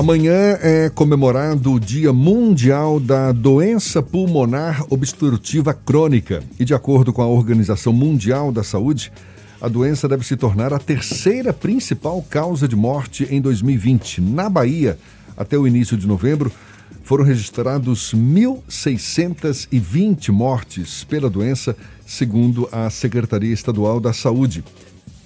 Amanhã é comemorado o Dia Mundial da Doença Pulmonar Obstrutiva Crônica. E, de acordo com a Organização Mundial da Saúde, a doença deve se tornar a terceira principal causa de morte em 2020. Na Bahia, até o início de novembro, foram registrados 1.620 mortes pela doença, segundo a Secretaria Estadual da Saúde.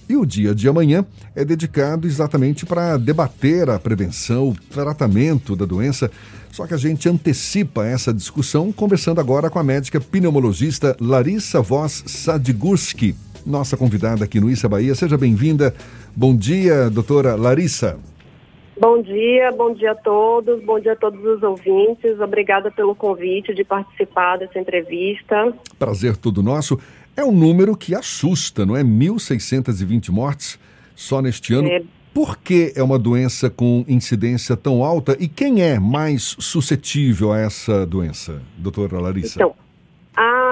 E o dia de amanhã é dedicado exatamente para debater a prevenção, o tratamento da doença. Só que a gente antecipa essa discussão conversando agora com a médica pneumologista Larissa Voss Sadgurski, nossa convidada aqui no Issa Bahia. Seja bem-vinda. Bom dia, doutora Larissa. Bom dia, bom dia a todos, bom dia a todos os ouvintes. Obrigada pelo convite de participar dessa entrevista. Prazer todo nosso. É um número que assusta, não é? 1.620 mortes só neste ano. É... Por que é uma doença com incidência tão alta e quem é mais suscetível a essa doença, doutora Larissa? Então, a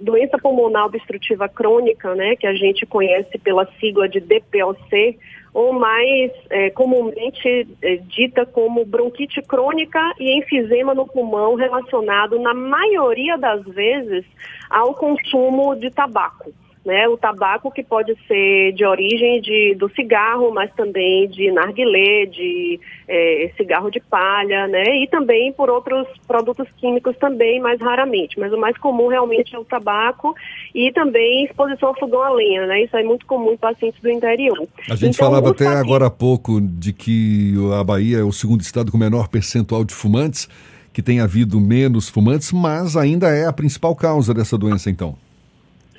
doença pulmonar obstrutiva crônica, né, que a gente conhece pela sigla de DPOC, ou mais é, comumente é, dita como bronquite crônica e enfisema no pulmão relacionado, na maioria das vezes, ao consumo de tabaco né? O tabaco que pode ser de origem de, do cigarro, mas também de narguilé, de é, cigarro de palha, né? E também por outros produtos químicos também, mais raramente. Mas o mais comum realmente é o tabaco e também exposição ao fogão a lenha, né? Isso é muito comum em pacientes do interior. A gente então, falava até pacientes... agora há pouco de que a Bahia é o segundo estado com menor percentual de fumantes, que tem havido menos fumantes, mas ainda é a principal causa dessa doença, então.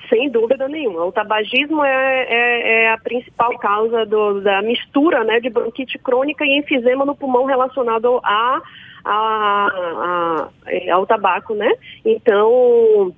Sem dúvida nenhuma. O tabagismo é, é, é a principal causa do, da mistura né, de bronquite crônica e enfisema no pulmão relacionado a, a, a, ao tabaco, né? Então,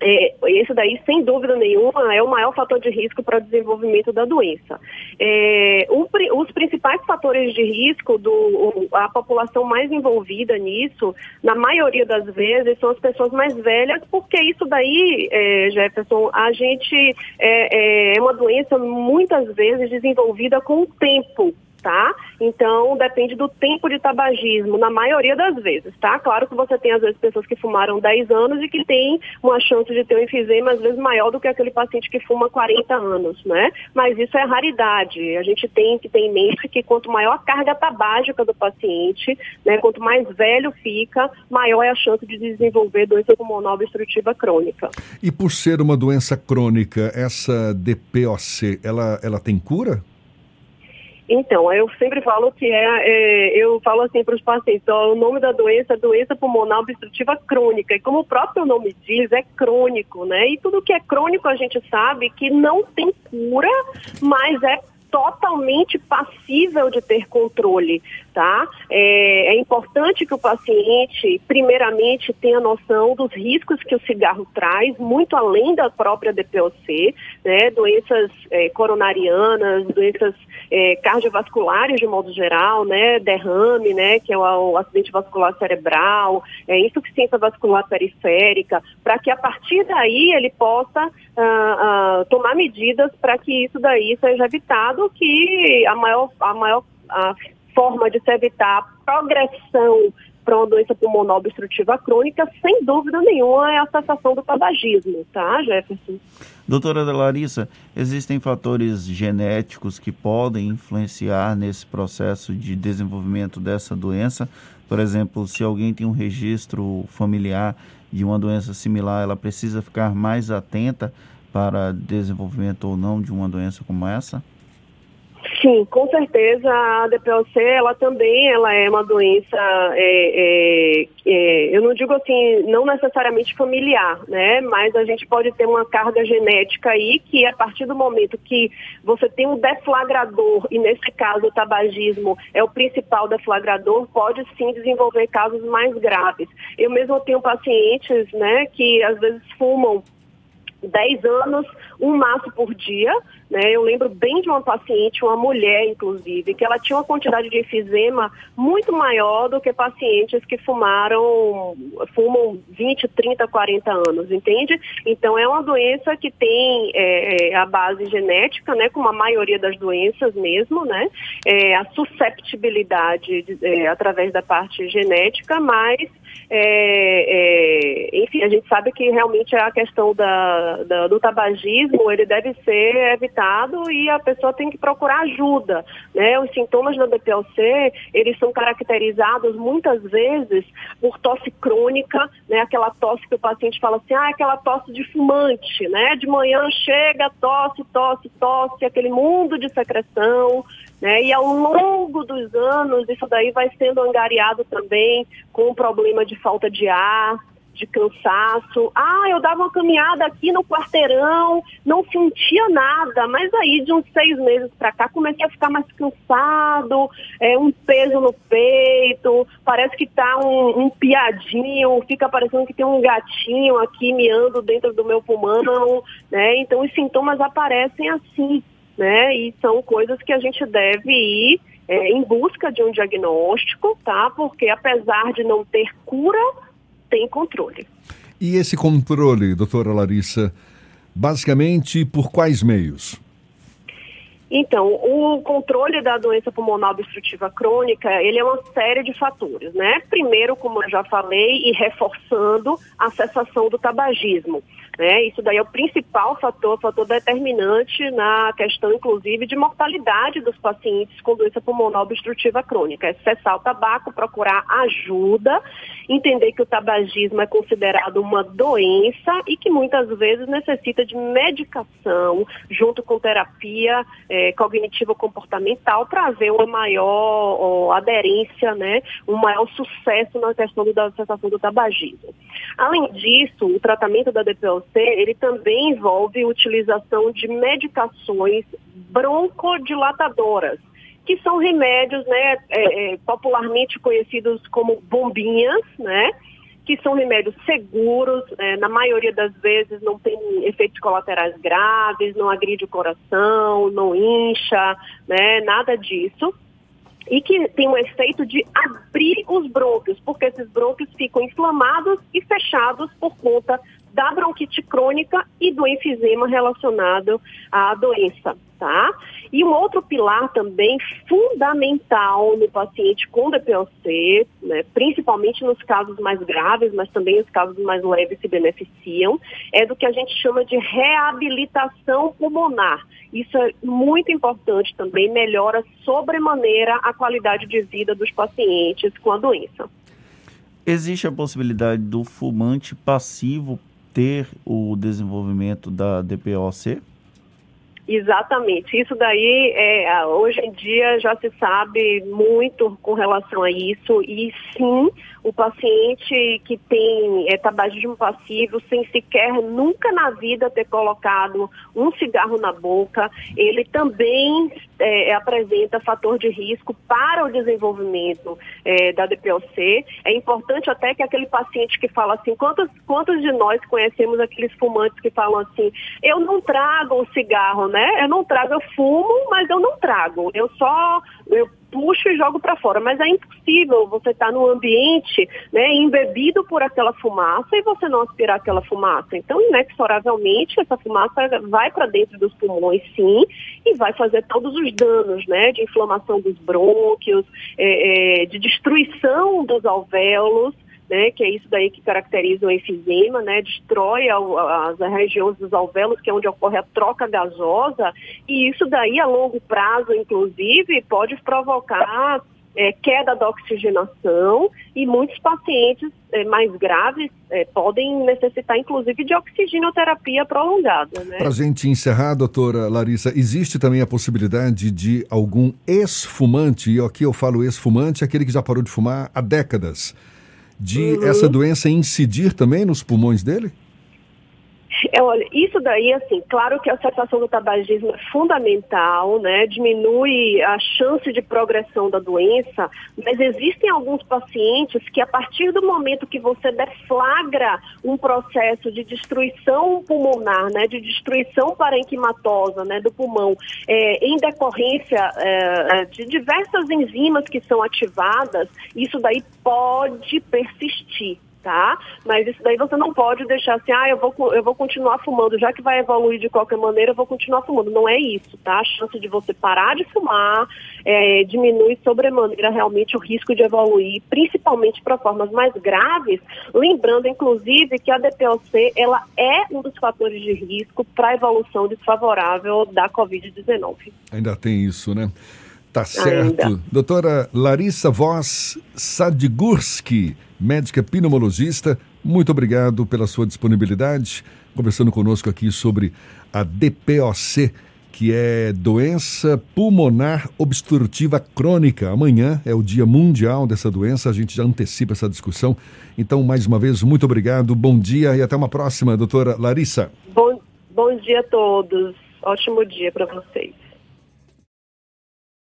é, esse daí, sem dúvida nenhuma, é o maior fator de risco para o desenvolvimento da doença. É, o, os principais fatores de risco, do, a população mais envolvida nisso, na maioria das vezes, são as pessoas mais velhas, porque isso daí, é, Jefferson, a gente é, é, é uma doença muitas vezes desenvolvida com o tempo tá? Então, depende do tempo de tabagismo, na maioria das vezes, tá? Claro que você tem, às vezes, pessoas que fumaram 10 anos e que tem uma chance de ter um enfisema, às vezes, maior do que aquele paciente que fuma 40 anos, né? Mas isso é raridade. A gente tem que ter em mente que quanto maior a carga tabágica do paciente, né, quanto mais velho fica, maior é a chance de desenvolver doença pulmonar obstrutiva crônica. E por ser uma doença crônica, essa DPOC, ela, ela tem cura? Então, eu sempre falo que é, é eu falo assim para os pacientes, ó, o nome da doença é doença pulmonar obstrutiva crônica, e como o próprio nome diz, é crônico, né? E tudo que é crônico a gente sabe que não tem cura, mas é totalmente passível de ter controle, tá? É, é, importante que o paciente, primeiramente, tenha noção dos riscos que o cigarro traz, muito além da própria DPOC, né? Doenças é, coronarianas, doenças é, cardiovasculares de modo geral, né? Derrame, né? Que é o, o acidente vascular cerebral, é, insuficiência vascular periférica, para que a partir daí ele possa uh, uh, tomar medidas para que isso daí seja evitado, que a maior, a maior a forma de se evitar a progressão para uma doença pulmonar obstrutiva crônica, sem dúvida nenhuma, é a cessação do tabagismo, tá, Jefferson? Doutora Larissa, existem fatores genéticos que podem influenciar nesse processo de desenvolvimento dessa doença? Por exemplo, se alguém tem um registro familiar de uma doença similar, ela precisa ficar mais atenta para desenvolvimento ou não de uma doença como essa? Sim, com certeza a DPOC ela também ela é uma doença, é, é, é, eu não digo assim, não necessariamente familiar, né? Mas a gente pode ter uma carga genética aí que a partir do momento que você tem um deflagrador, e nesse caso o tabagismo é o principal deflagrador, pode sim desenvolver casos mais graves. Eu mesmo tenho pacientes, né, que às vezes fumam 10 anos, um maço por dia. Né? Eu lembro bem de uma paciente, uma mulher, inclusive, que ela tinha uma quantidade de enfisema muito maior do que pacientes que fumaram, fumam 20, 30, 40 anos, entende? Então é uma doença que tem é, é, a base genética, né? Como a maioria das doenças mesmo, né? É, a susceptibilidade é, através da parte genética, mas é, é, enfim, a gente sabe que realmente a questão da, da, do tabagismo ele deve ser evitado e a pessoa tem que procurar ajuda. Né? Os sintomas da DPLC eles são caracterizados muitas vezes por tosse crônica, né? aquela tosse que o paciente fala assim, ah, aquela tosse de fumante, né? De manhã chega, tosse, tosse, tosse, aquele mundo de secreção, né? E ao longo dos anos, isso daí vai sendo angariado também com o problema de falta de ar, de cansaço. Ah, eu dava uma caminhada aqui no quarteirão, não sentia nada, mas aí de uns seis meses para cá comecei a ficar mais cansado, é, um peso no peito, parece que tá um, um piadinho, fica parecendo que tem um gatinho aqui miando dentro do meu pulmão, né? Então os sintomas aparecem assim né? E são coisas que a gente deve ir é, em busca de um diagnóstico, tá? Porque apesar de não ter cura, tem controle. E esse controle, doutora Larissa, basicamente por quais meios? Então, o controle da doença pulmonar obstrutiva crônica, ele é uma série de fatores, né? Primeiro, como eu já falei, e reforçando a cessação do tabagismo. Né? Isso daí é o principal fator, fator determinante na questão, inclusive, de mortalidade dos pacientes com doença pulmonar obstrutiva crônica. É cessar o tabaco, procurar ajuda, entender que o tabagismo é considerado uma doença e que muitas vezes necessita de medicação junto com terapia é, cognitivo-comportamental para haver uma maior ó, aderência, né? um maior sucesso na questão da cessação do tabagismo. Além disso, o tratamento da DPLC ele também envolve utilização de medicações broncodilatadoras, que são remédios né, é, é, popularmente conhecidos como bombinhas, né? Que são remédios seguros, é, na maioria das vezes não tem efeitos colaterais graves, não agride o coração, não incha, né, nada disso. E que tem um efeito de abrir os brônquios, porque esses brônquios ficam inflamados e fechados por conta da bronquite crônica e do enfisema relacionado à doença, tá? E um outro pilar também fundamental no paciente com DPLC, né, principalmente nos casos mais graves, mas também os casos mais leves se beneficiam, é do que a gente chama de reabilitação pulmonar. Isso é muito importante também, melhora sobremaneira a qualidade de vida dos pacientes com a doença. Existe a possibilidade do fumante passivo ter o desenvolvimento da DPOC? Exatamente. Isso daí, é, hoje em dia, já se sabe muito com relação a isso. E sim, o paciente que tem é, tabagismo passivo, sem sequer nunca na vida ter colocado um cigarro na boca, ele também é, apresenta fator de risco para o desenvolvimento é, da DPOC. É importante até que aquele paciente que fala assim, quantos, quantos de nós conhecemos aqueles fumantes que falam assim, eu não trago o cigarro, né? Eu não trago, eu fumo, mas eu não trago. Eu só eu puxo e jogo para fora. Mas é impossível você estar tá no ambiente né, embebido por aquela fumaça e você não aspirar aquela fumaça. Então, inexoravelmente, essa fumaça vai para dentro dos pulmões, sim, e vai fazer todos os danos né, de inflamação dos brônquios, é, é, de destruição dos alvéolos né, que é isso daí que caracteriza o enfisema, né, destrói as regiões dos alvéolos, que é onde ocorre a troca gasosa, e isso daí a longo prazo, inclusive, pode provocar é, queda da oxigenação e muitos pacientes é, mais graves é, podem necessitar, inclusive, de oxigenoterapia prolongada. Né? Para a gente encerrar, doutora Larissa, existe também a possibilidade de algum ex-fumante, e aqui eu falo ex-fumante, aquele que já parou de fumar há décadas, de uhum. essa doença incidir também nos pulmões dele? É, olha, isso daí, assim, claro que a cessação do tabagismo é fundamental, né? Diminui a chance de progressão da doença, mas existem alguns pacientes que a partir do momento que você deflagra um processo de destruição pulmonar, né? De destruição parenquimatosa, né? Do pulmão, é, em decorrência é, de diversas enzimas que são ativadas, isso daí pode persistir tá? Mas isso daí você não pode deixar assim, ah, eu vou, eu vou continuar fumando, já que vai evoluir de qualquer maneira, eu vou continuar fumando. Não é isso, tá? A chance de você parar de fumar é, diminui sobremaneira realmente o risco de evoluir, principalmente para formas mais graves, lembrando, inclusive, que a DPOC, ela é um dos fatores de risco para a evolução desfavorável da Covid-19. Ainda tem isso, né? Tá certo. Ainda. Doutora Larissa Voss Sadgurski, médica pneumologista, muito obrigado pela sua disponibilidade, conversando conosco aqui sobre a DPOC, que é doença pulmonar obstrutiva crônica. Amanhã é o Dia Mundial dessa doença, a gente já antecipa essa discussão. Então, mais uma vez, muito obrigado, bom dia e até uma próxima, doutora Larissa. Bom, bom dia a todos. Ótimo dia para vocês.